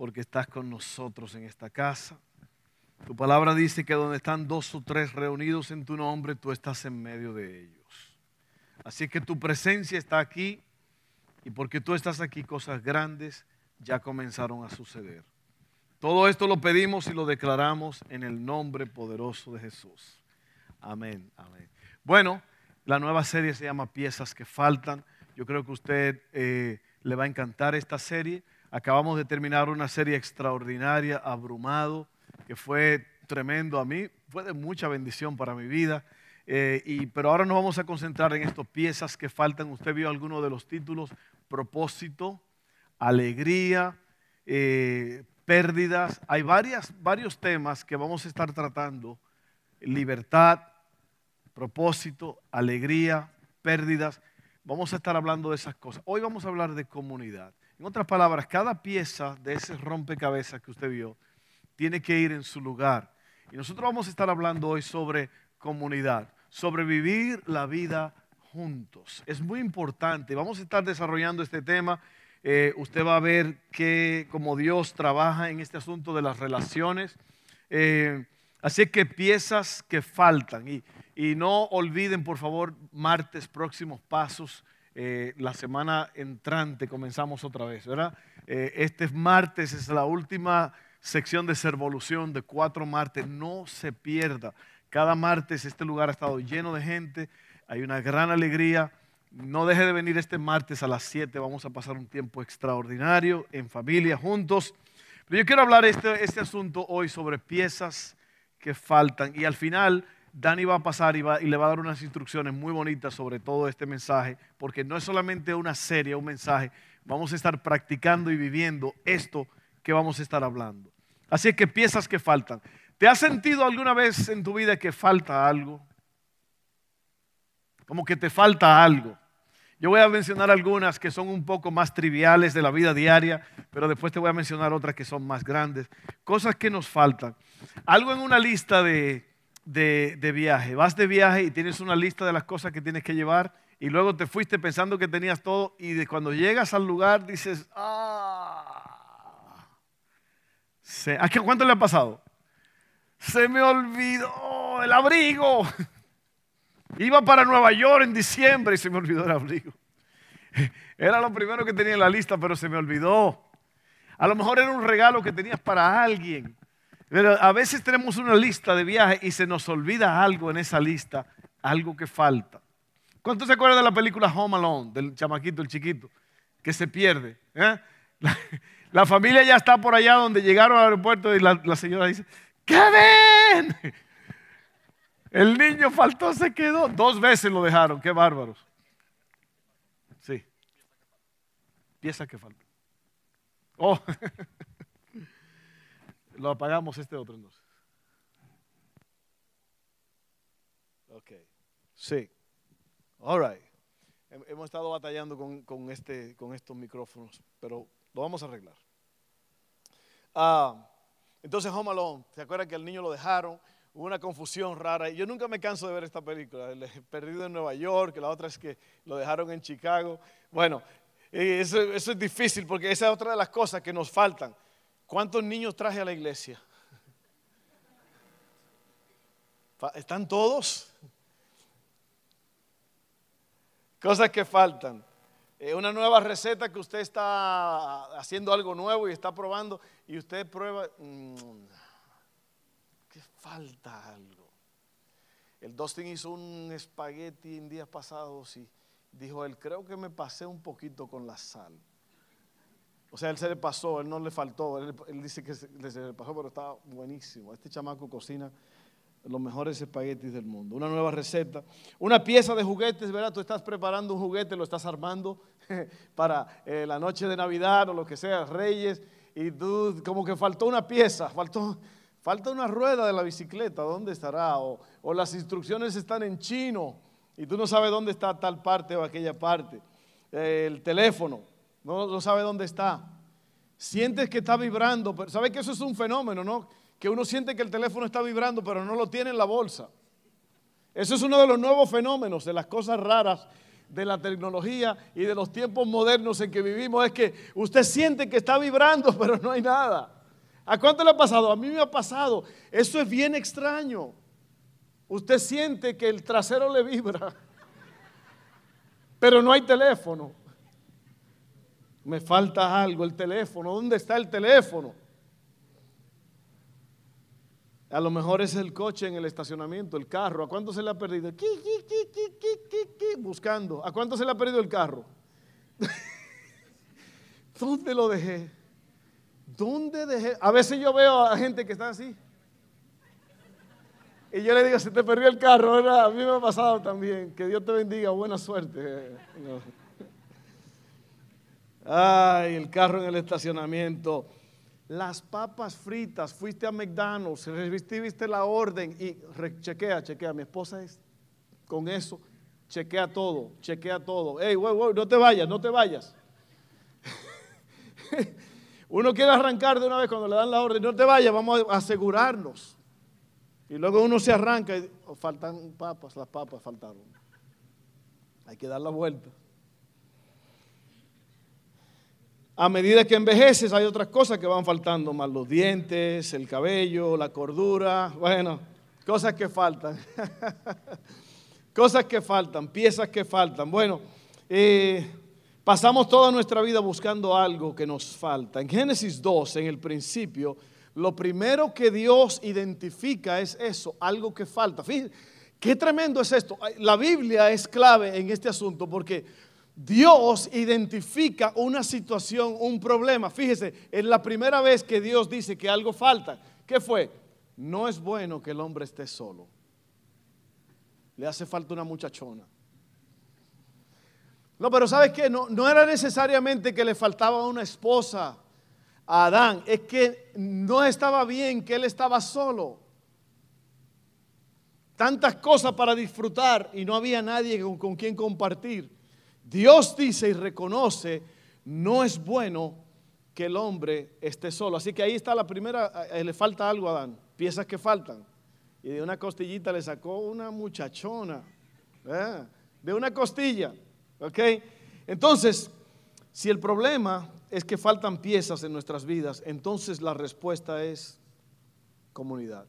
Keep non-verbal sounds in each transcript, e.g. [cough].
porque estás con nosotros en esta casa. Tu palabra dice que donde están dos o tres reunidos en tu nombre, tú estás en medio de ellos. Así que tu presencia está aquí y porque tú estás aquí, cosas grandes ya comenzaron a suceder. Todo esto lo pedimos y lo declaramos en el nombre poderoso de Jesús. Amén, amén. Bueno, la nueva serie se llama Piezas que Faltan. Yo creo que a usted eh, le va a encantar esta serie. Acabamos de terminar una serie extraordinaria, Abrumado, que fue tremendo a mí, fue de mucha bendición para mi vida. Eh, pero ahora nos vamos a concentrar en estas piezas que faltan. Usted vio alguno de los títulos, propósito, alegría, eh, pérdidas. Hay varias, varios temas que vamos a estar tratando. Libertad, propósito, alegría, pérdidas. Vamos a estar hablando de esas cosas. Hoy vamos a hablar de comunidad. En otras palabras, cada pieza de ese rompecabezas que usted vio tiene que ir en su lugar. Y nosotros vamos a estar hablando hoy sobre comunidad, sobre vivir la vida juntos. Es muy importante. Vamos a estar desarrollando este tema. Eh, usted va a ver que como Dios trabaja en este asunto de las relaciones. Eh, así que piezas que faltan. Y, y no olviden, por favor, martes próximos pasos. Eh, la semana entrante comenzamos otra vez, ¿verdad? Eh, este martes es la última sección de Servolución de cuatro martes. No se pierda. Cada martes este lugar ha estado lleno de gente. Hay una gran alegría. No deje de venir este martes a las 7. Vamos a pasar un tiempo extraordinario en familia, juntos. Pero yo quiero hablar este, este asunto hoy sobre piezas que faltan. Y al final Dani va a pasar y, le va a dar unas instrucciones muy bonitas sobre todo este mensaje, porque no es solamente una serie, un mensaje, vamos a estar practicando y viviendo esto que vamos a estar hablando. Así que piezas que faltan. ¿Te has sentido alguna vez en tu vida que falta algo? Como que te falta algo. Yo voy a mencionar algunas que son un poco más triviales de la vida diaria, pero después te voy a mencionar otras que son más grandes. Cosas que nos faltan. Algo en una lista de de, viaje. Vas de viaje y tienes una lista de las cosas que tienes que llevar y luego te fuiste pensando que tenías todo y de cuando llegas al lugar dices, ah, ¿a qué, ¿cuánto le ha pasado? Se me olvidó el abrigo. [laughs] Iba para Nueva York en diciembre y se me olvidó el abrigo. [laughs] Era lo primero que tenía en la lista, pero se me olvidó. A lo mejor era un regalo que tenías para alguien. Pero a veces tenemos una lista de viajes y se nos olvida algo en esa lista, algo que falta. ¿Cuántos se acuerdan de la película Home Alone, del chamaquito, el chiquito, que se pierde? Eh? La, familia ya está por allá donde llegaron al aeropuerto y la, señora dice, ven! El niño faltó, se quedó. Dos veces lo dejaron, qué bárbaros. Sí. Pieza que falta. Oh. [laughs] Lo apagamos este otro entonces. Ok. Sí. All right. Hemos estado batallando con, este, con estos micrófonos, pero lo vamos a arreglar. Ah, entonces, Home Alone, ¿se acuerdan que al niño lo dejaron? Hubo una confusión rara. Yo nunca me canso de ver esta película. El perdido en Nueva York, la otra es que lo dejaron en Chicago. Bueno, eh, eso, eso es difícil porque esa es otra de las cosas que nos faltan. ¿Cuántos niños traje a la iglesia? ¿Están todos? Cosas que faltan. Una nueva receta que usted está haciendo algo nuevo y está probando y usted prueba mm, que falta algo. El Dustin hizo un espagueti en días pasados y dijo él, creo que me pasé un poquito con la sal. O sea, él se le pasó, él no le faltó, él, dice que se, le pasó, pero estaba buenísimo. Este chamaco cocina los mejores espaguetis del mundo. Una nueva receta. Una pieza de juguetes, ¿verdad? Tú estás preparando un juguete, lo estás armando [laughs] para eh, la noche de Navidad o lo que sea, Reyes. y tú como que faltó una pieza, faltó, falta una rueda de la bicicleta, ¿dónde estará? O, o las instrucciones están en chino y tú no sabes dónde está tal parte o aquella parte. El teléfono, no, sabe dónde está. Sientes que está vibrando, pero ¿sabes que eso es un fenómeno, no? Que uno siente que el teléfono está vibrando, pero no lo tiene en la bolsa. Eso es uno de los nuevos fenómenos, de las cosas raras de la tecnología y de los tiempos modernos en que vivimos, es que usted siente que está vibrando, [laughs] pero no hay nada. ¿A cuánto le ha pasado? A mí me ha pasado. Eso es bien extraño. Usted siente que el trasero le vibra, [laughs] pero no hay teléfono. Me falta algo, el teléfono. ¿Dónde está el teléfono? A lo mejor es el coche en el estacionamiento, el carro. ¿A cuánto se le ha perdido? Buscando. ¿A cuánto se le ha perdido el carro? [laughs] ¿Dónde lo dejé? ¿Dónde dejé? A veces yo veo a gente que está así. Y yo le digo, se te perdió el carro, A mí me ha pasado también. Que Dios te bendiga, buena suerte. Ay, el carro en el estacionamiento. Las papas fritas, fuiste a McDonald's, recibiste la orden y chequea, chequea. Mi esposa es con eso, chequea todo, chequea todo. Ey, wey, wey, no te vayas, no te vayas. [laughs] uno quiere arrancar de una vez cuando le dan la orden, no te vayas, vamos a asegurarnos. Y luego uno se arranca y oh, faltan papas, las papas faltaron. Hay que dar la vuelta. A medida que envejeces hay otras cosas que van faltando, más los dientes, el cabello, la cordura, bueno, cosas que faltan. [laughs] cosas que faltan, piezas que faltan. Bueno, eh, pasamos toda nuestra vida buscando algo que nos falta. En Génesis 2, en el principio, lo primero que Dios identifica es eso, algo que falta. Fíjense, qué tremendo es esto. La Biblia es clave en este asunto porque Dios identifica una situación, un problema. Fíjese, es la primera vez que Dios dice que algo falta. ¿Qué fue? No es bueno que el hombre esté solo. Le hace falta una muchachona. No, pero ¿sabes qué? No, no era necesariamente que le faltaba una esposa a Adán. Es que no estaba bien que él estaba solo. Tantas cosas para disfrutar y no había nadie con, con quien compartir. Dios dice y reconoce, no es bueno que el hombre esté solo. Así que ahí está la primera, eh, le falta algo a Adán, piezas que faltan. Y de una costillita le sacó una muchachona, de una costilla, ¿ok? Entonces, si el problema es que faltan piezas en nuestras vidas, entonces la respuesta es comunidad.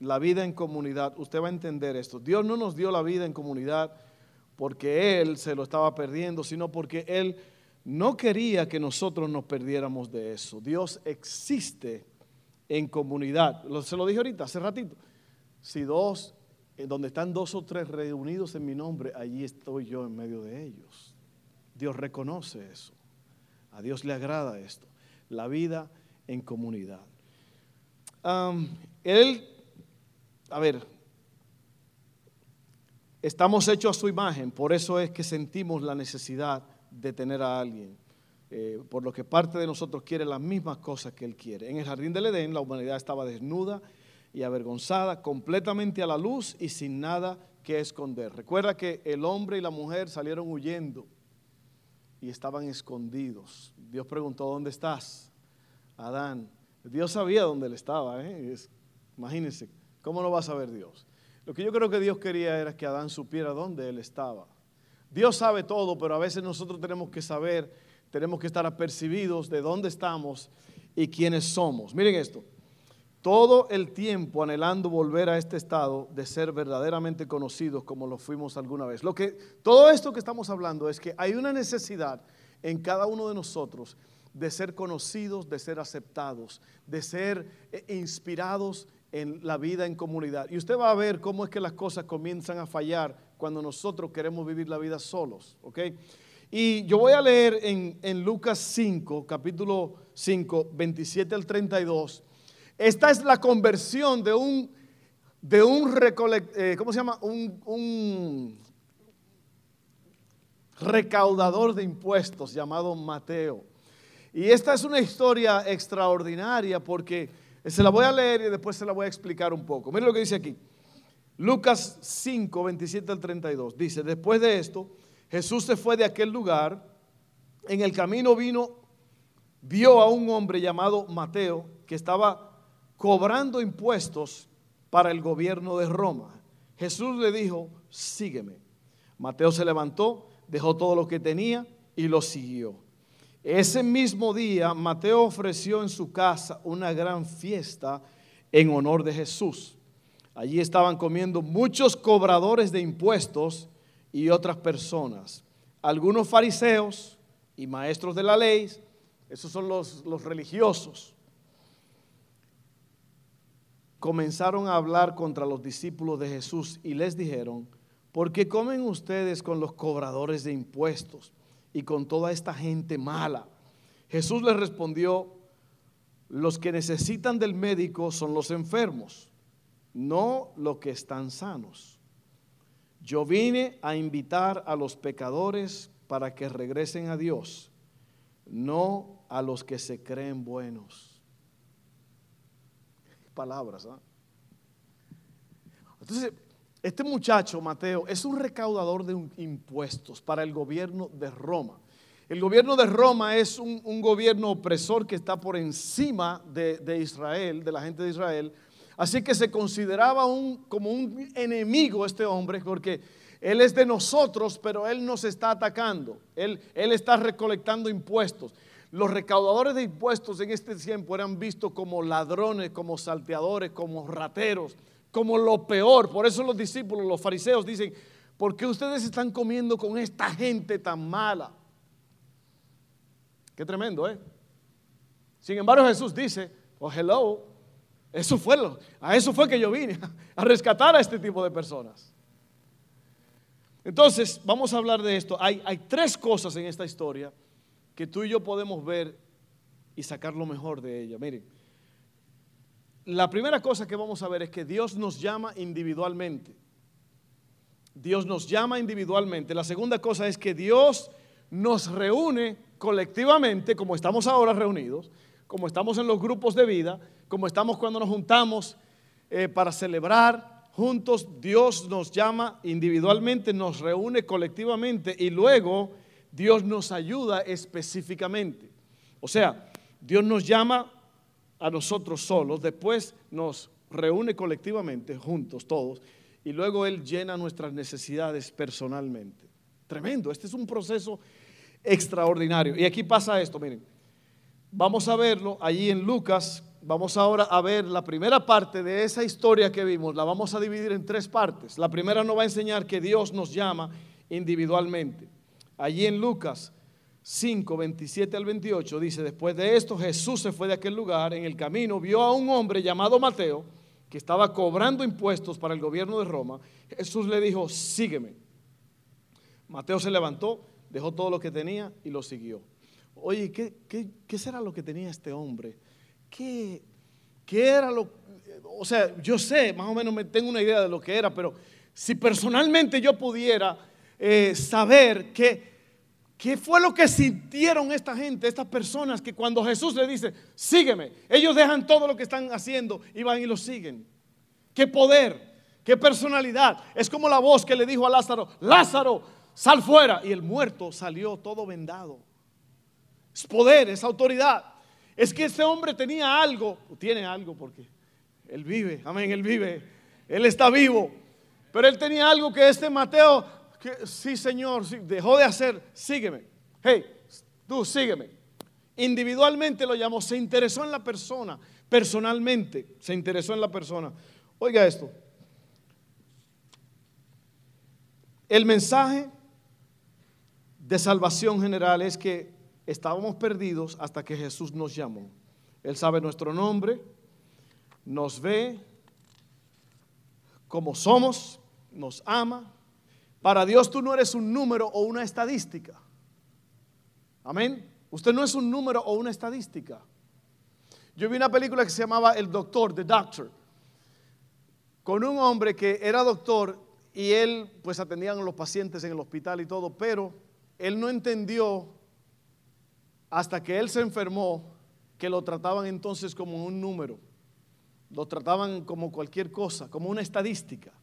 La vida en comunidad, usted va a entender esto. Dios no nos dio la vida en comunidad porque Él se lo estaba perdiendo, sino porque Él no quería que nosotros nos perdiéramos de eso. Dios existe en comunidad. Se lo dije ahorita, hace ratito. Si dos, donde están dos o tres reunidos en mi nombre, allí estoy yo en medio de ellos. Dios reconoce eso. A Dios le agrada esto. La vida en comunidad. él, a ver, Estamos hechos a su imagen, por eso es que sentimos la necesidad de tener a alguien. Eh, por lo que parte de nosotros quiere las mismas cosas que Él quiere. En el jardín del Edén la humanidad estaba desnuda y avergonzada, completamente a la luz y sin nada que esconder. Recuerda que el hombre y la mujer salieron huyendo y estaban escondidos. Dios preguntó, ¿dónde estás? Adán. Dios sabía dónde él estaba. ¿eh? imagínense, ¿cómo no va a saber Dios? Lo que yo creo que Dios quería era que Adán supiera dónde él estaba. Dios sabe todo, pero a veces nosotros tenemos que saber, tenemos que estar apercibidos de dónde estamos y quiénes somos. Miren esto, todo el tiempo anhelando volver a este estado de ser verdaderamente conocidos como lo fuimos alguna vez. Lo que, todo esto que estamos hablando es que hay una necesidad en cada uno de nosotros de ser conocidos, de ser aceptados, de ser eh, inspirados en la vida en comunidad. Y usted va a ver cómo es que las cosas comienzan a fallar cuando nosotros queremos vivir la vida solos, ¿ok? Y yo voy a leer en, Lucas 5, capítulo 5, 27 al 32. Esta es la conversión de un, de un eh, ¿cómo se llama? Un, un recaudador de impuestos llamado Mateo. Y esta es una historia extraordinaria porque se la voy a leer y después se la voy a explicar un poco. Mira lo que dice aquí. Lucas 5, 27 al 32. Dice, después de esto, Jesús se fue de aquel lugar. En el camino vino, vio a un hombre llamado Mateo que estaba cobrando impuestos para el gobierno de Roma. Jesús le dijo, sígueme. Mateo se levantó, dejó todo lo que tenía y lo siguió. Ese mismo día, Mateo ofreció en su casa una gran fiesta en honor de Jesús. Allí estaban comiendo muchos cobradores de impuestos y otras personas. Algunos fariseos y maestros de la ley, esos son los, los religiosos, comenzaron a hablar contra los discípulos de Jesús y les dijeron, ¿por qué comen ustedes con los cobradores de impuestos y con toda esta gente mala? Jesús les respondió, los que necesitan del médico son los enfermos no los que están sanos. Yo vine a invitar a los pecadores para que regresen a Dios, no a los que se creen buenos. Palabras, ¿ah? Entonces, este muchacho, Mateo, es un recaudador de impuestos para el gobierno de Roma. El gobierno de Roma es un, gobierno opresor que está por encima de, Israel, de la gente de Israel, Así que se consideraba un, como un enemigo este hombre porque él es de nosotros, pero él nos está atacando. Él está recolectando impuestos. Los recaudadores de impuestos en este tiempo eran vistos como ladrones, como salteadores, como rateros, como lo peor. Por eso los discípulos, los fariseos dicen, ¿por qué ustedes están comiendo con esta gente tan mala? Qué tremendo, ¿eh? Sin embargo, Jesús dice, oh, hello, eso fue lo, a eso fue que yo vine, [laughs] a rescatar a este tipo de personas. Entonces, vamos a hablar de esto. Hay, hay tres cosas en esta historia que tú y yo podemos ver y sacar lo mejor de ella. Miren, la primera cosa que vamos a ver es que Dios nos llama individualmente. Dios nos llama individualmente. La segunda cosa es que Dios nos reúne colectivamente, como estamos ahora reunidos, como estamos en los grupos de vida, como estamos cuando nos juntamos eh, para celebrar juntos, Dios nos llama individualmente, nos reúne colectivamente y luego Dios nos ayuda específicamente. O sea, Dios nos llama a nosotros solos, después nos reúne colectivamente, juntos todos, y luego Él llena nuestras necesidades personalmente. Tremendo, este es un proceso extraordinario. Y aquí pasa esto, miren, vamos a verlo allí en Lucas Vamos ahora a ver la primera parte de esa historia que vimos. La vamos a dividir en tres partes. La primera nos va a enseñar que Dios nos llama individualmente. Allí en Lucas 5, 27 al 28 dice, después de esto Jesús se fue de aquel lugar. En el camino vio a un hombre llamado Mateo que estaba cobrando impuestos para el gobierno de Roma. Jesús le dijo, sígueme. Mateo se levantó, dejó todo lo que tenía y lo siguió. Oye, ¿qué, qué, qué será lo que tenía este hombre? ¿qué, era lo... O sea, yo sé, más o menos me tengo una idea de lo que era, pero si personalmente yo pudiera eh, saber qué, qué fue lo que sintieron esta gente, estas personas, que cuando Jesús le dice, sígueme, ellos dejan todo lo que están haciendo y van y lo siguen. ¿Qué poder? ¿Qué personalidad? Es como la voz que le dijo a Lázaro, Lázaro, sal fuera. Y el muerto salió todo vendado. Es poder, es autoridad. Es que ese hombre tenía algo, tiene algo porque él vive, amén, él vive, él está vivo. Pero él tenía algo que este Mateo, sí Señor, dejó de hacer, sígueme. Hey, tú sígueme. Individualmente lo llamó, se interesó en la persona, personalmente se interesó en la persona. Oiga esto. El mensaje de salvación general es que estábamos perdidos hasta que Jesús nos llamó. Él sabe nuestro nombre, nos ve como somos, nos ama. Para Dios tú no eres un número o una estadística. Amén. Usted no es un número o una estadística. Yo vi una película que se llamaba El Doctor, The Doctor, con un hombre que era doctor y él pues atendía a los pacientes en el hospital y todo, pero él no entendió hasta que él se enfermó, que lo trataban entonces como un número, lo trataban como cualquier cosa, como una estadística.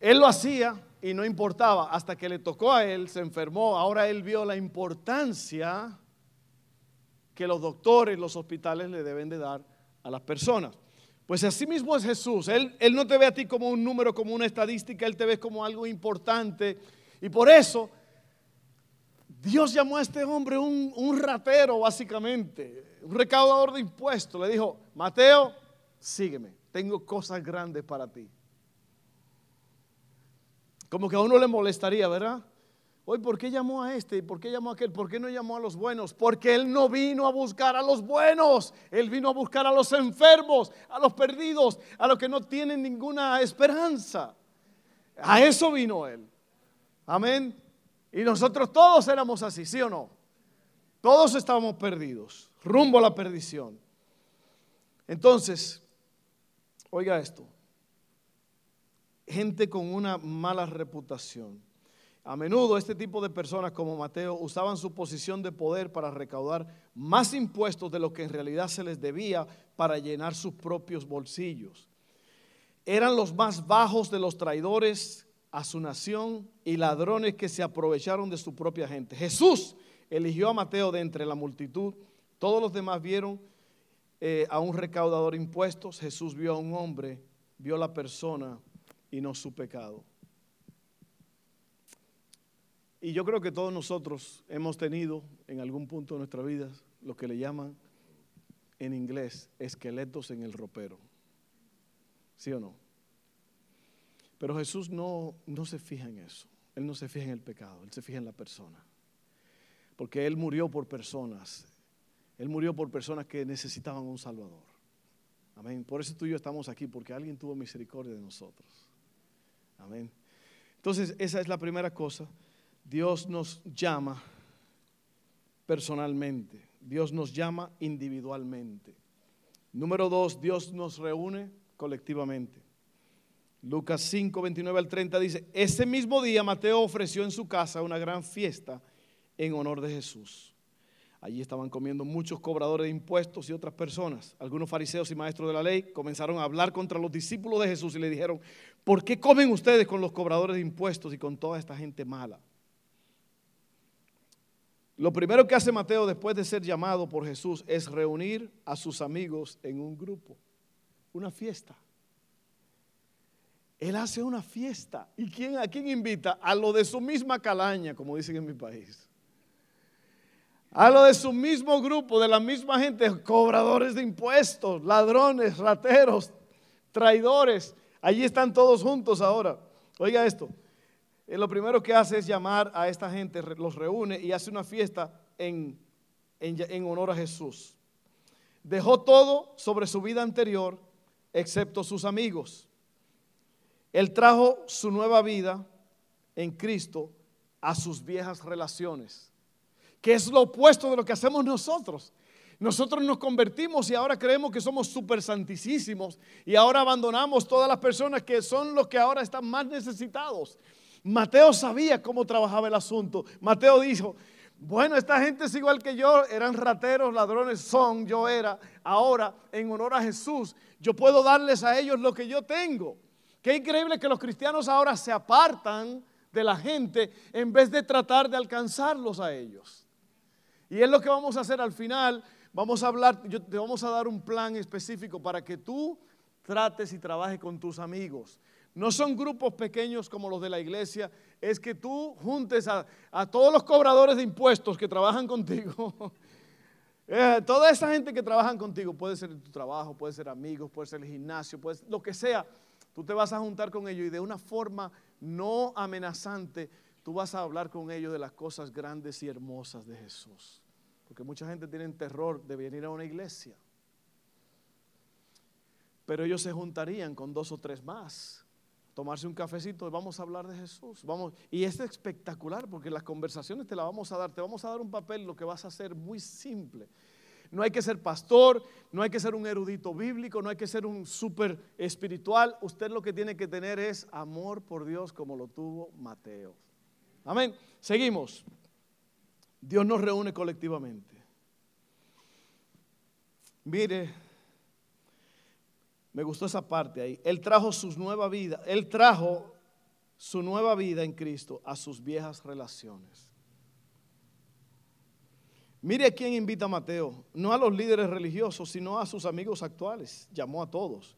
Él lo hacía y no importaba, hasta que le tocó a él, se enfermó, ahora él vio la importancia que los doctores, los hospitales le deben de dar a las personas. Pues así mismo es Jesús. Él, él no te ve a ti como un número, como una estadística, Él te ve como algo importante. Y por eso Dios llamó a este hombre un, un ratero, básicamente, un recaudador de impuestos. Le dijo, Mateo, sígueme, tengo cosas grandes para ti. Como que a uno le molestaría, ¿verdad? Hoy, ¿por qué llamó a este? ¿Por qué llamó a aquel? ¿Por qué no llamó a los buenos? Porque Él no vino a buscar a los buenos. Él vino a buscar a los enfermos, a los perdidos, a los que no tienen ninguna esperanza. A eso vino Él. Amén. Y nosotros todos éramos así, ¿sí o no? Todos estábamos perdidos, rumbo a la perdición. Entonces, oiga esto. Gente con una mala reputación a menudo este tipo de personas como Mateo usaban su posición de poder para recaudar más impuestos de lo que en realidad se les debía para llenar sus propios bolsillos. Eran los más bajos de los traidores a su nación y ladrones que se aprovecharon de su propia gente. Jesús eligió a Mateo de entre la multitud. Todos los demás vieron eh, a un recaudador de impuestos. Jesús vio a un hombre, vio la persona y no su pecado. Y yo creo que todos nosotros hemos tenido en algún punto de nuestra vida lo que le llaman en inglés esqueletos en el ropero. ¿Sí o no? Pero Jesús no, no se fija en eso. Él no se fija en el pecado, Él se fija en la persona. Porque Él murió por personas. Él murió por personas que necesitaban un Salvador. Amén. Por eso tú y yo estamos aquí, porque alguien tuvo misericordia de nosotros. Amén. Entonces, esa es la primera cosa. Dios nos llama personalmente, Dios nos llama individualmente. Número dos, Dios nos reúne colectivamente. Lucas 5, 29 al 30 dice, ese mismo día Mateo ofreció en su casa una gran fiesta en honor de Jesús. Allí estaban comiendo muchos cobradores de impuestos y otras personas. Algunos fariseos y maestros de la ley comenzaron a hablar contra los discípulos de Jesús y le dijeron, ¿por qué comen ustedes con los cobradores de impuestos y con toda esta gente mala? Lo primero que hace Mateo después de ser llamado por Jesús es reunir a sus amigos en un grupo, una fiesta. Él hace una fiesta. ¿Y quién, a quién invita? A lo de su misma calaña, como dicen en mi país. A lo de su mismo grupo, de la misma gente, cobradores de impuestos, ladrones, rateros, traidores. Allí están todos juntos ahora. Oiga esto, eh, lo primero que hace es llamar a esta gente, los reúne y hace una fiesta en, en, honor a Jesús. Dejó todo sobre su vida anterior, excepto sus amigos. Él trajo su nueva vida en Cristo a sus viejas relaciones, que es lo opuesto de lo que hacemos nosotros. Nosotros nos convertimos y ahora creemos que somos súper santísimos y ahora abandonamos todas las personas que son los que ahora están más necesitados. Mateo sabía cómo trabajaba el asunto. Mateo dijo, bueno, esta gente es igual que yo, eran rateros, ladrones, son, yo era. Ahora, en honor a Jesús, yo puedo darles a ellos lo que yo tengo. Qué increíble que los cristianos ahora se apartan de la gente en vez de tratar de alcanzarlos a ellos. Y es lo que vamos a hacer al final. Vamos a hablar, te vamos a dar un plan específico para que tú trates y trabajes con tus amigos. No son grupos pequeños como los de la iglesia, es que tú juntes a, todos los cobradores de impuestos que trabajan contigo. [laughs] Eh, toda esa gente que trabajan contigo, puede ser tu trabajo, puede ser amigos, puede ser el gimnasio, puede ser lo que sea. Tú te vas a juntar con ellos y de una forma no amenazante, tú vas a hablar con ellos de las cosas grandes y hermosas de Jesús. Porque mucha gente tiene terror de venir a una iglesia. Pero ellos se juntarían con dos o tres más tomarse un cafecito y vamos a hablar de Jesús. Vamos, y es espectacular porque las conversaciones te las vamos a dar, te vamos a dar un papel, lo que vas a hacer muy simple. No hay que ser pastor, no hay que ser un erudito bíblico, no hay que ser un súper espiritual. Usted lo que tiene que tener es amor por Dios como lo tuvo Mateo. Amén. Seguimos. Dios nos reúne colectivamente. Mire, me gustó esa parte ahí. Él trajo su nueva vida, él trajo su nueva vida en Cristo a sus viejas relaciones. Mire a quién invita a Mateo, no a los líderes religiosos, sino a sus amigos actuales. Llamó a todos,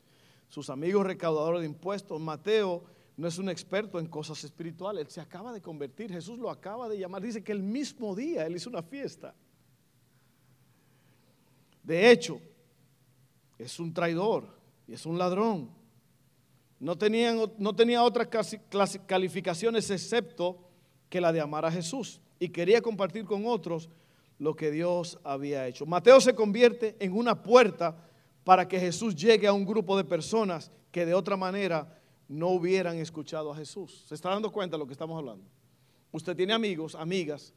sus amigos recaudadores de impuestos. Mateo no es un experto en cosas espirituales, él se acaba de convertir, Jesús lo acaba de llamar. Dice que el mismo día él hizo una fiesta. De hecho, es un traidor y es un ladrón. No, tenían, no tenía otras calificaciones excepto que la de amar a Jesús y quería compartir con otros lo que Dios había hecho. Mateo se convierte en una puerta para que Jesús llegue a un grupo de personas que de otra manera no hubieran escuchado a Jesús. ¿Se está dando cuenta de lo que estamos hablando? Usted tiene amigos, amigas,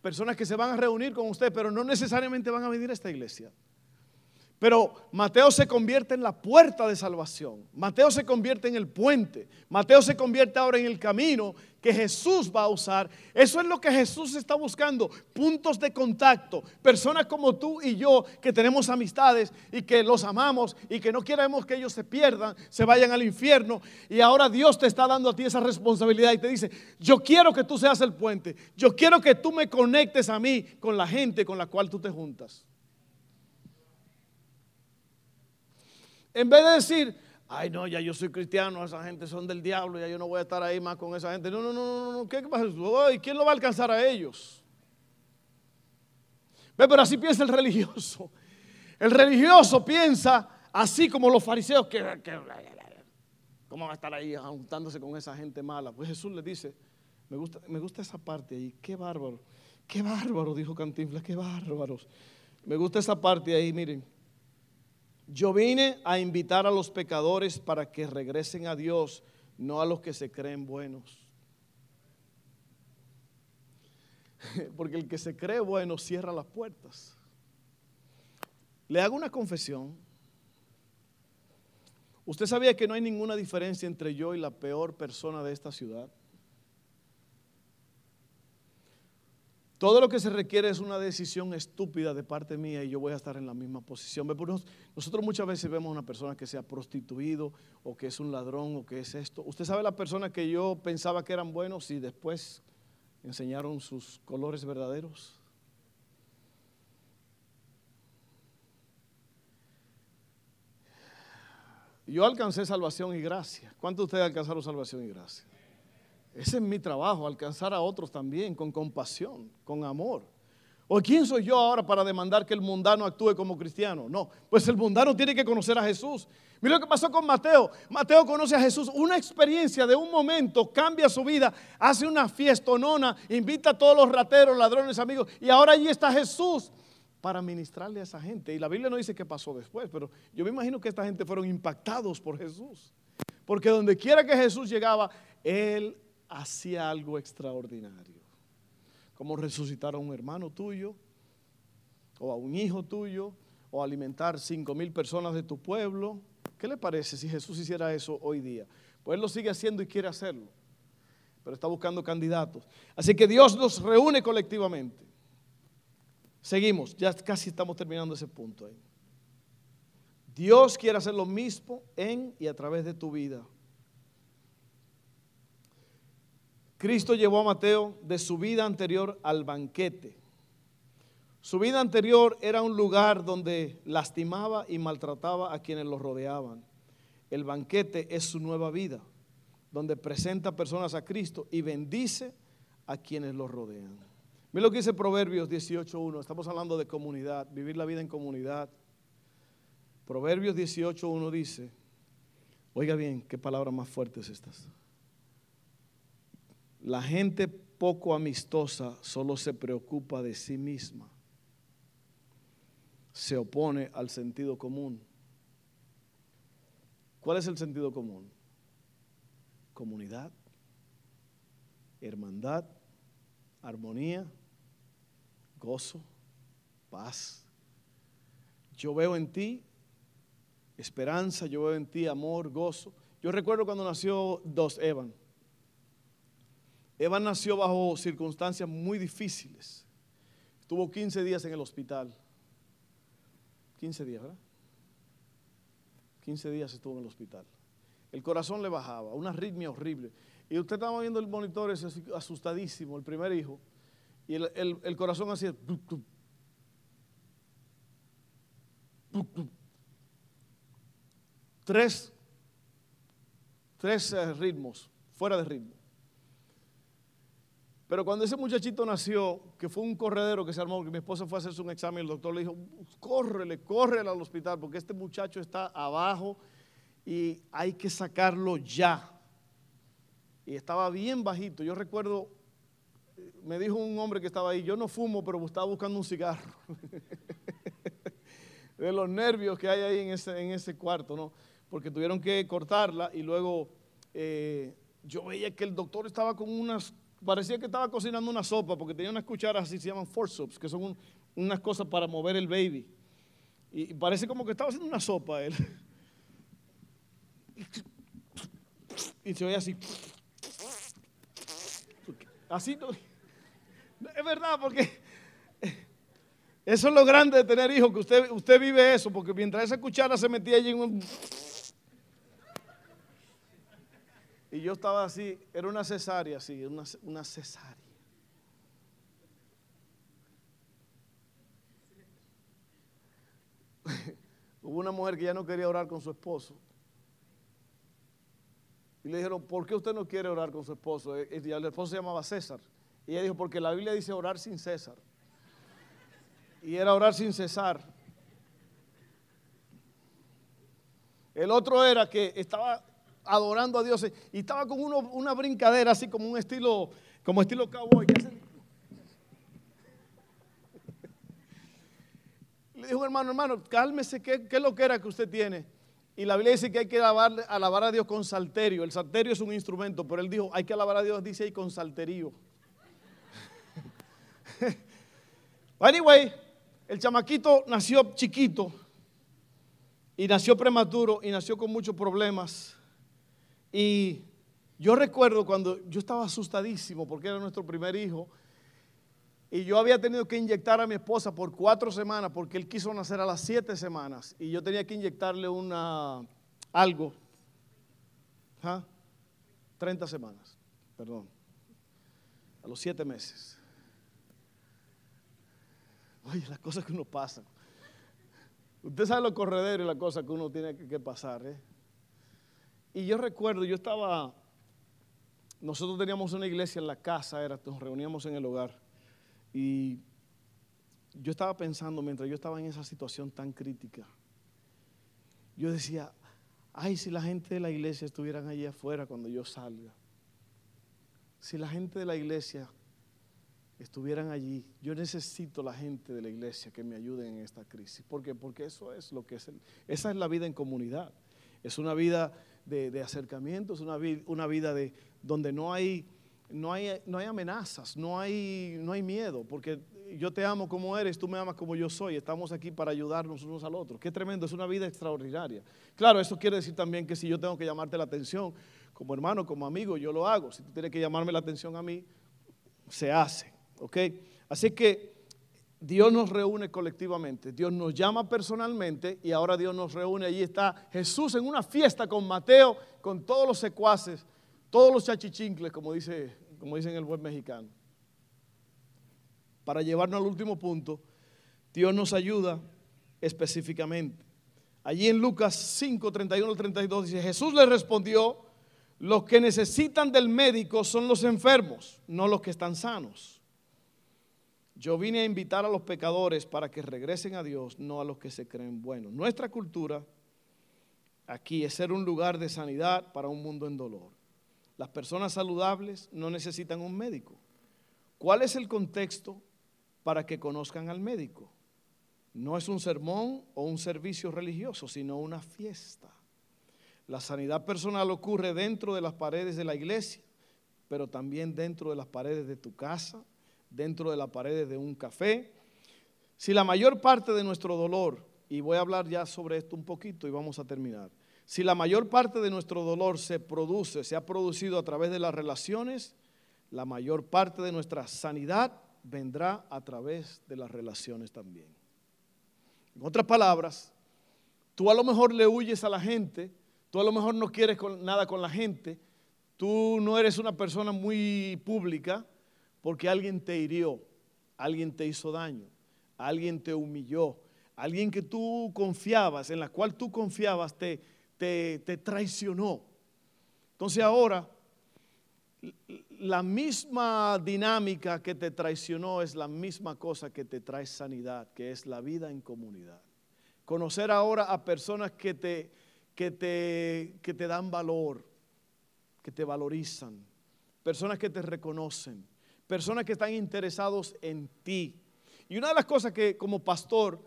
personas que se van a reunir con usted, pero no necesariamente van a venir a esta iglesia. Pero Mateo se convierte en la puerta de salvación. Mateo se convierte en el puente. Mateo se convierte ahora en el camino que Jesús va a usar. Eso es lo que Jesús está buscando. Puntos de contacto. Personas como tú y yo que tenemos amistades y que los amamos y que no queremos que ellos se pierdan, se vayan al infierno. Y ahora Dios te está dando a ti esa responsabilidad y te dice, yo quiero que tú seas el puente. Yo quiero que tú me conectes a mí con la gente con la cual tú te juntas. En vez de decir, ay no, ya yo soy cristiano, esa gente son del diablo, ya yo no voy a estar ahí más con esa gente. No, no, no, no, no. ¿qué pasa? ¿Quién lo va a alcanzar a ellos? Ve, pero así piensa el religioso. El religioso piensa así como los fariseos que, ¿cómo va a estar ahí juntándose con esa gente mala? Pues Jesús le dice, me gusta, me gusta esa parte ahí, qué bárbaro, qué bárbaro, dijo Cantinflas, qué bárbaros. Me gusta esa parte ahí, miren. Yo vine a invitar a los pecadores para que regresen a Dios, no a los que se creen buenos. [laughs] Porque el que se cree bueno cierra las puertas. Le hago una confesión. ¿Usted sabía que no hay ninguna diferencia entre yo y la peor persona de esta ciudad? Todo lo que se requiere es una decisión estúpida de parte mía y yo voy a estar en la misma posición. Nosotros muchas veces vemos a una persona que se ha prostituido o que es un ladrón o que es esto. ¿Usted sabe la persona que yo pensaba que eran buenos y después enseñaron sus colores verdaderos? Yo alcancé salvación y gracia. ¿Cuántos de ustedes alcanzaron salvación y gracia? Ese es mi trabajo, alcanzar a otros también con compasión, con amor. ¿O quién soy yo ahora para demandar que el mundano actúe como cristiano? No, pues el mundano tiene que conocer a Jesús. Mira lo que pasó con Mateo. Mateo conoce a Jesús. Una experiencia de un momento cambia su vida, hace una fiestonona, invita a todos los rateros, ladrones, amigos. Y ahora allí está Jesús para ministrarle a esa gente. Y la Biblia no dice qué pasó después, pero yo me imagino que esta gente fueron impactados por Jesús. Porque donde quiera que Jesús llegaba, Él hacía algo extraordinario. Como resucitar a un hermano tuyo, o a un hijo tuyo, o alimentar cinco mil personas de tu pueblo. ¿Qué le parece si Jesús hiciera eso hoy día? Pues lo sigue haciendo y quiere hacerlo, pero está buscando candidatos. Así que Dios nos reúne colectivamente. Seguimos, ya casi estamos terminando ese punto. Dios quiere hacer lo mismo en y a través de tu vida. Cristo llevó a Mateo de su vida anterior al banquete. Su vida anterior era un lugar donde lastimaba y maltrataba a quienes lo rodeaban. El banquete es su nueva vida, donde presenta personas a Cristo y bendice a quienes lo rodean. Mira lo que dice Proverbios 18.1. Estamos hablando de comunidad, vivir la vida en comunidad. Proverbios 18.1 dice, oiga bien, qué palabras más fuertes estas. La gente poco amistosa solo se preocupa de sí misma. Se opone al sentido común. ¿Cuál es el sentido común? Comunidad, hermandad, armonía, gozo, paz. Yo veo en ti esperanza, yo veo en ti amor, gozo. Yo recuerdo cuando nació Dos Evan. Eva nació bajo circunstancias muy difíciles. Estuvo 15 días en el hospital. 15 días, ¿verdad? 15 días estuvo en el hospital. El corazón le bajaba, una arritmia horrible. Y usted estaba viendo el monitor asustadísimo, el primer hijo, y el, corazón hacía... Tres, tres eh, ritmos, fuera de ritmo. Pero cuando ese muchachito nació, que fue un corredero que se armó, que mi esposa fue a hacerse un examen, el doctor le dijo, córrele, córrele al hospital, porque este muchacho está abajo y hay que sacarlo ya. Y estaba bien bajito. Yo recuerdo, me dijo un hombre que estaba ahí, yo no fumo, pero estaba buscando un cigarro. [laughs] de los nervios que hay ahí en ese, en ese cuarto, ¿no? Porque tuvieron que cortarla y luego eh, yo veía que el doctor estaba con unas parecía que estaba cocinando una sopa porque tenía unas cucharas así, se llaman forceps, que son unas cosas para mover el baby. Y, parece como que estaba haciendo una sopa él. Y se veía así. Así. Es verdad, porque eso es lo grande de tener hijos, que usted, usted vive eso, porque mientras esa cuchara se metía allí en un... Y yo estaba así, era una cesárea, así, una, una cesárea. [laughs] Hubo una mujer que ya no quería orar con su esposo. Y le dijeron, ¿por qué usted no quiere orar con su esposo? Eh, y el esposo se llamaba César. Y ella dijo, porque la Biblia dice orar sin César. Y era orar sin cesar. El otro era que estaba adorando a Dios y estaba con una brincadera así como un estilo, como estilo cowboy. Le dijo, hermano, hermano, cálmese, ¿qué, ¿qué, es lo que era que usted tiene? Y la Biblia dice que hay que alabar, alabar a Dios con salterio. El salterio es un instrumento, pero él dijo, hay que alabar a Dios, dice ahí, con salterio. [laughs] anyway, el chamaquito nació chiquito y nació prematuro y nació con muchos problemas. Y yo recuerdo cuando yo estaba asustadísimo porque era nuestro primer hijo y yo había tenido que inyectar a mi esposa por cuatro semanas porque él quiso nacer a las siete semanas y yo tenía que inyectarle una algo. ¿Ah? 30 semanas, perdón. A los siete meses. Oye, las cosas que uno pasa. Usted sabe los correderos y las cosas que uno tiene que, pasar, ¿eh? Y yo recuerdo, yo estaba, nosotros teníamos una iglesia en la casa, era, nos reuníamos en el hogar. Y yo estaba pensando, mientras yo estaba en esa situación tan crítica, yo decía, ay, si la gente de la iglesia estuvieran allí afuera cuando yo salga. Si la gente de la iglesia estuvieran allí, yo necesito la gente de la iglesia que me ayuden en esta crisis. ¿Por qué? Porque eso es lo que es, esa es la vida en comunidad. Es una vida de, acercamiento, es una, una vida de, donde no hay, no, hay, no hay amenazas, no hay, no hay miedo, porque yo te amo como eres, tú me amas como yo soy, estamos aquí para ayudarnos unos al otro. Qué tremendo, es una vida extraordinaria. Claro, eso quiere decir también que si yo tengo que llamarte la atención como hermano, como amigo, yo lo hago. Si tú tienes que llamarme la atención a mí, se hace. ¿Ok? Así que Dios nos reúne colectivamente, Dios nos llama personalmente y ahora Dios nos reúne. Allí está Jesús en una fiesta con Mateo, con todos los secuaces, todos los chachichincles, como, dice, como dicen el buen mexicano. Para llevarnos al último punto, Dios nos ayuda específicamente. Allí en Lucas 5, 31 al 32 dice, Jesús le respondió, los que necesitan del médico son los enfermos, no los que están sanos. Yo vine a invitar a los pecadores para que regresen a Dios, no a los que se creen buenos. Nuestra cultura aquí es ser un lugar de sanidad para un mundo en dolor. Las personas saludables no necesitan un médico. ¿Cuál es el contexto para que conozcan al médico? No es un sermón o un servicio religioso, sino una fiesta. La sanidad personal ocurre dentro de las paredes de la iglesia, pero también dentro de las paredes de tu casa, dentro de las paredes de un café. Si la mayor parte de nuestro dolor, y voy a hablar ya sobre esto un poquito y vamos a terminar, si la mayor parte de nuestro dolor se produce, se ha producido a través de las relaciones, la mayor parte de nuestra sanidad vendrá a través de las relaciones también. En otras palabras, tú a lo mejor le huyes a la gente, tú a lo mejor no quieres nada con la gente, tú no eres una persona muy pública porque alguien te hirió, alguien te hizo daño, alguien te humilló, alguien que tú confiabas, en la cual tú confiabas, te, te, te traicionó. Entonces ahora la misma dinámica que te traicionó es la misma cosa que te trae sanidad, que es la vida en comunidad. Conocer ahora a personas que te, que te, que te dan valor, que te valorizan, personas que te reconocen, personas que están interesados en ti. Y una de las cosas que como pastor,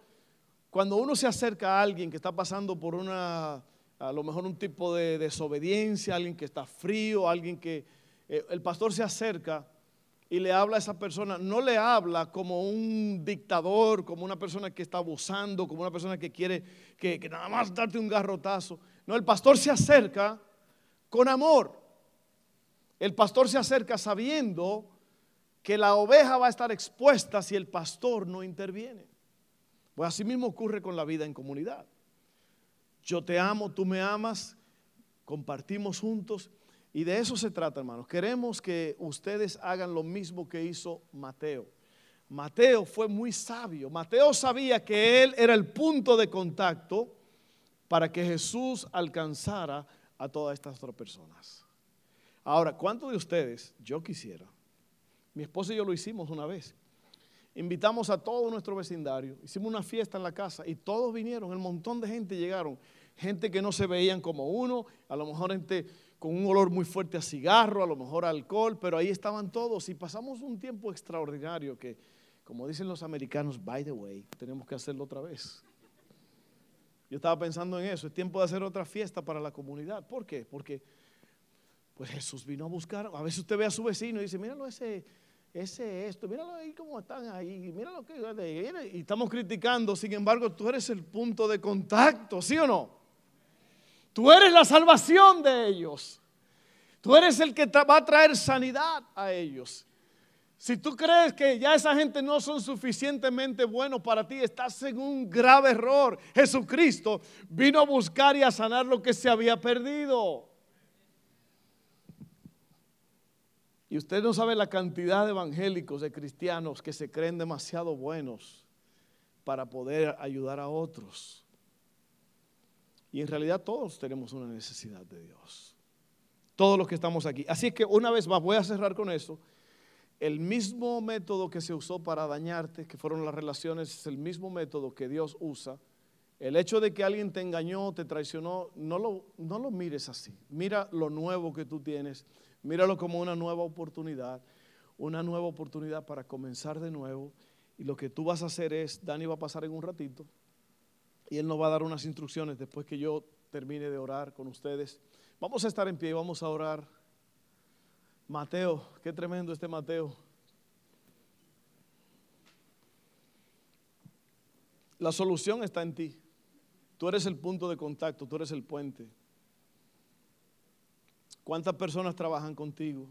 cuando uno se acerca a alguien que está pasando por una, a lo mejor un tipo de desobediencia, alguien que está frío, alguien que eh, el pastor se acerca y le habla a esa persona, no le habla como un dictador, como una persona que está abusando, como una persona que quiere que, nada más darte un garrotazo. No, el pastor se acerca con amor. El pastor se acerca sabiendo que la oveja va a estar expuesta si el pastor no interviene. Pues así mismo ocurre con la vida en comunidad. Yo te amo, tú me amas, compartimos juntos y de eso se trata, hermanos. Queremos que ustedes hagan lo mismo que hizo Mateo. Mateo fue muy sabio. Mateo sabía que él era el punto de contacto para que Jesús alcanzara a todas estas otras personas. Ahora, ¿cuántos de ustedes, yo quisiera, mi esposa y yo lo hicimos una vez, invitamos a todo nuestro vecindario, hicimos una fiesta en la casa y todos vinieron, un montón de gente llegaron, gente que no se veían como uno, a lo mejor gente con un olor muy fuerte a cigarro, a lo mejor a alcohol, pero ahí estaban todos y pasamos un tiempo extraordinario que, como dicen los americanos, by the way, tenemos que hacerlo otra vez. Yo estaba pensando en eso, es tiempo de hacer otra fiesta para la comunidad. ¿Por qué? Porque pues Jesús vino a buscar, a veces usted ve a su vecino y dice, míralo ese, ese esto, míralo ahí cómo están ahí, míralo que... Y estamos criticando, sin embargo, tú eres el punto de contacto, ¿sí o no? Tú eres la salvación de ellos. Tú eres el que va a traer sanidad a ellos. Si tú crees que ya esa gente no son suficientemente buenos para ti, estás en un grave error. Jesucristo vino a buscar y a sanar lo que se había perdido. Usted no sabe la cantidad de evangélicos, de cristianos que se creen demasiado buenos para poder ayudar a otros. Y en realidad todos tenemos una necesidad de Dios. Todos los que estamos aquí. Así que una vez más, voy a cerrar con eso. El mismo método que se usó para dañarte, que fueron las relaciones, es el mismo método que Dios usa. El hecho de que alguien te engañó, te traicionó, no lo, no lo mires así. Mira lo nuevo que tú tienes. Míralo como una nueva oportunidad. Una nueva oportunidad para comenzar de nuevo. Y lo que tú vas a hacer es, Dani va a pasar en un ratito, y Él nos va a dar unas instrucciones después que yo termine de orar con ustedes. Vamos a estar en pie y vamos a orar. Mateo, qué tremendo este Mateo. La solución está en ti. Tú eres el punto de contacto, tú eres el puente. ¿Cuántas personas trabajan contigo?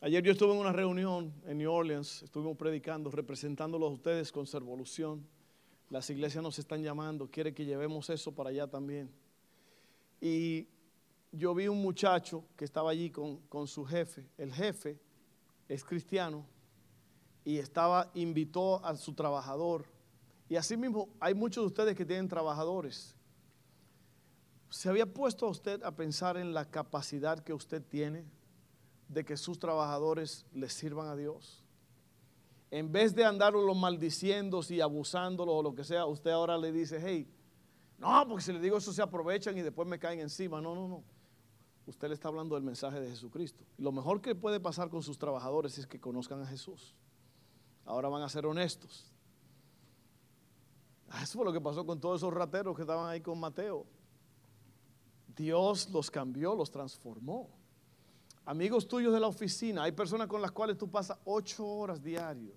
Ayer yo estuve en una reunión en New Orleans, estuvimos predicando, representándolos a ustedes con Servolución. Las iglesias nos están llamando, quiere que llevemos eso para allá también. Y yo vi un muchacho que estaba allí con, con su jefe. El jefe es cristiano y estaba, invitó a su trabajador. Y así mismo hay muchos de ustedes que tienen trabajadores. ¿Se había puesto a usted a pensar en la capacidad que usted tiene de que sus trabajadores le sirvan a Dios? en vez de andarlo maldiciendo y abusándolo o lo que sea, usted ahora le dice, hey, no, porque si le digo eso se aprovechan y después me caen encima. No, no, no. Usted le está hablando del mensaje de Jesucristo. Lo mejor que puede pasar con sus trabajadores es que conozcan a Jesús. Ahora van a ser honestos. Eso fue lo que pasó con todos esos rateros que estaban ahí con Mateo. Dios los cambió, los transformó amigos tuyos de la oficina, hay personas con las cuales tú pasas ocho horas diario.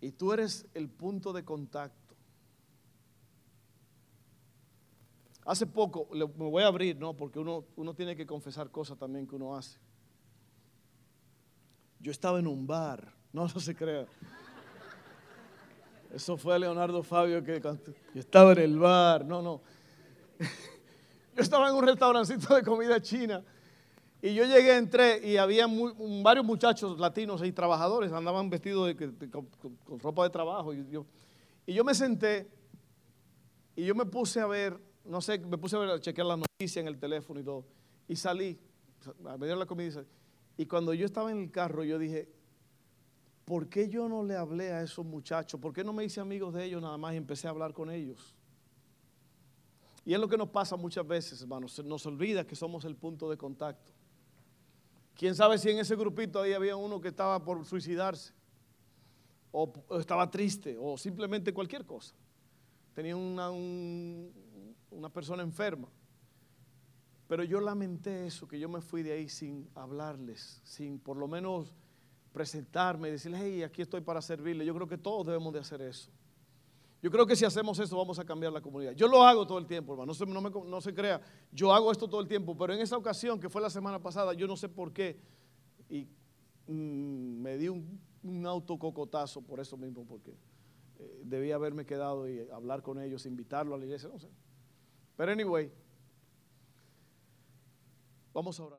Y tú eres el punto de contacto. Hace poco, me voy a abrir, ¿no? Porque uno, uno tiene que confesar cosas también que uno hace. Yo estaba en un bar, [laughs] no, no se crea. Eso fue Leonardo Fabio que yo estaba en el bar. No, no. [laughs] Yo estaba en un restaurancito de comida china y yo llegué, entré y había varios muchachos latinos y trabajadores, andaban vestidos con, ropa de trabajo. Y yo, y yo me senté y yo me puse a ver, no sé, me puse a ver, a chequear las noticias en el teléfono y todo. Y salí, a medir la comida. Y cuando yo estaba en el carro, yo dije, ¿por qué yo no le hablé a esos muchachos? ¿Por qué no me hice amigos de ellos nada más y empecé a hablar con ellos? Y es lo que nos pasa muchas veces, hermanos. Se nos olvida que somos el punto de contacto. ¿Quién sabe si en ese grupito ahí había uno que estaba por suicidarse? O, estaba triste, o simplemente cualquier cosa. Tenía una, una persona enferma. Pero yo lamenté eso, que yo me fui de ahí sin hablarles, sin por lo menos presentarme y decirles, hey, aquí estoy para servirle. Yo creo que todos debemos de hacer eso. Yo creo que si hacemos eso vamos a cambiar la comunidad. Yo lo hago todo el tiempo, hermano. No se, crea, yo hago esto todo el tiempo, pero en esa ocasión, que fue la semana pasada, yo no sé por qué, y mm, me di un, un autococotazo por eso mismo, porque eh, debía haberme quedado y hablar con ellos, invitarlo a la iglesia, no sé. Pero anyway, vamos a orar.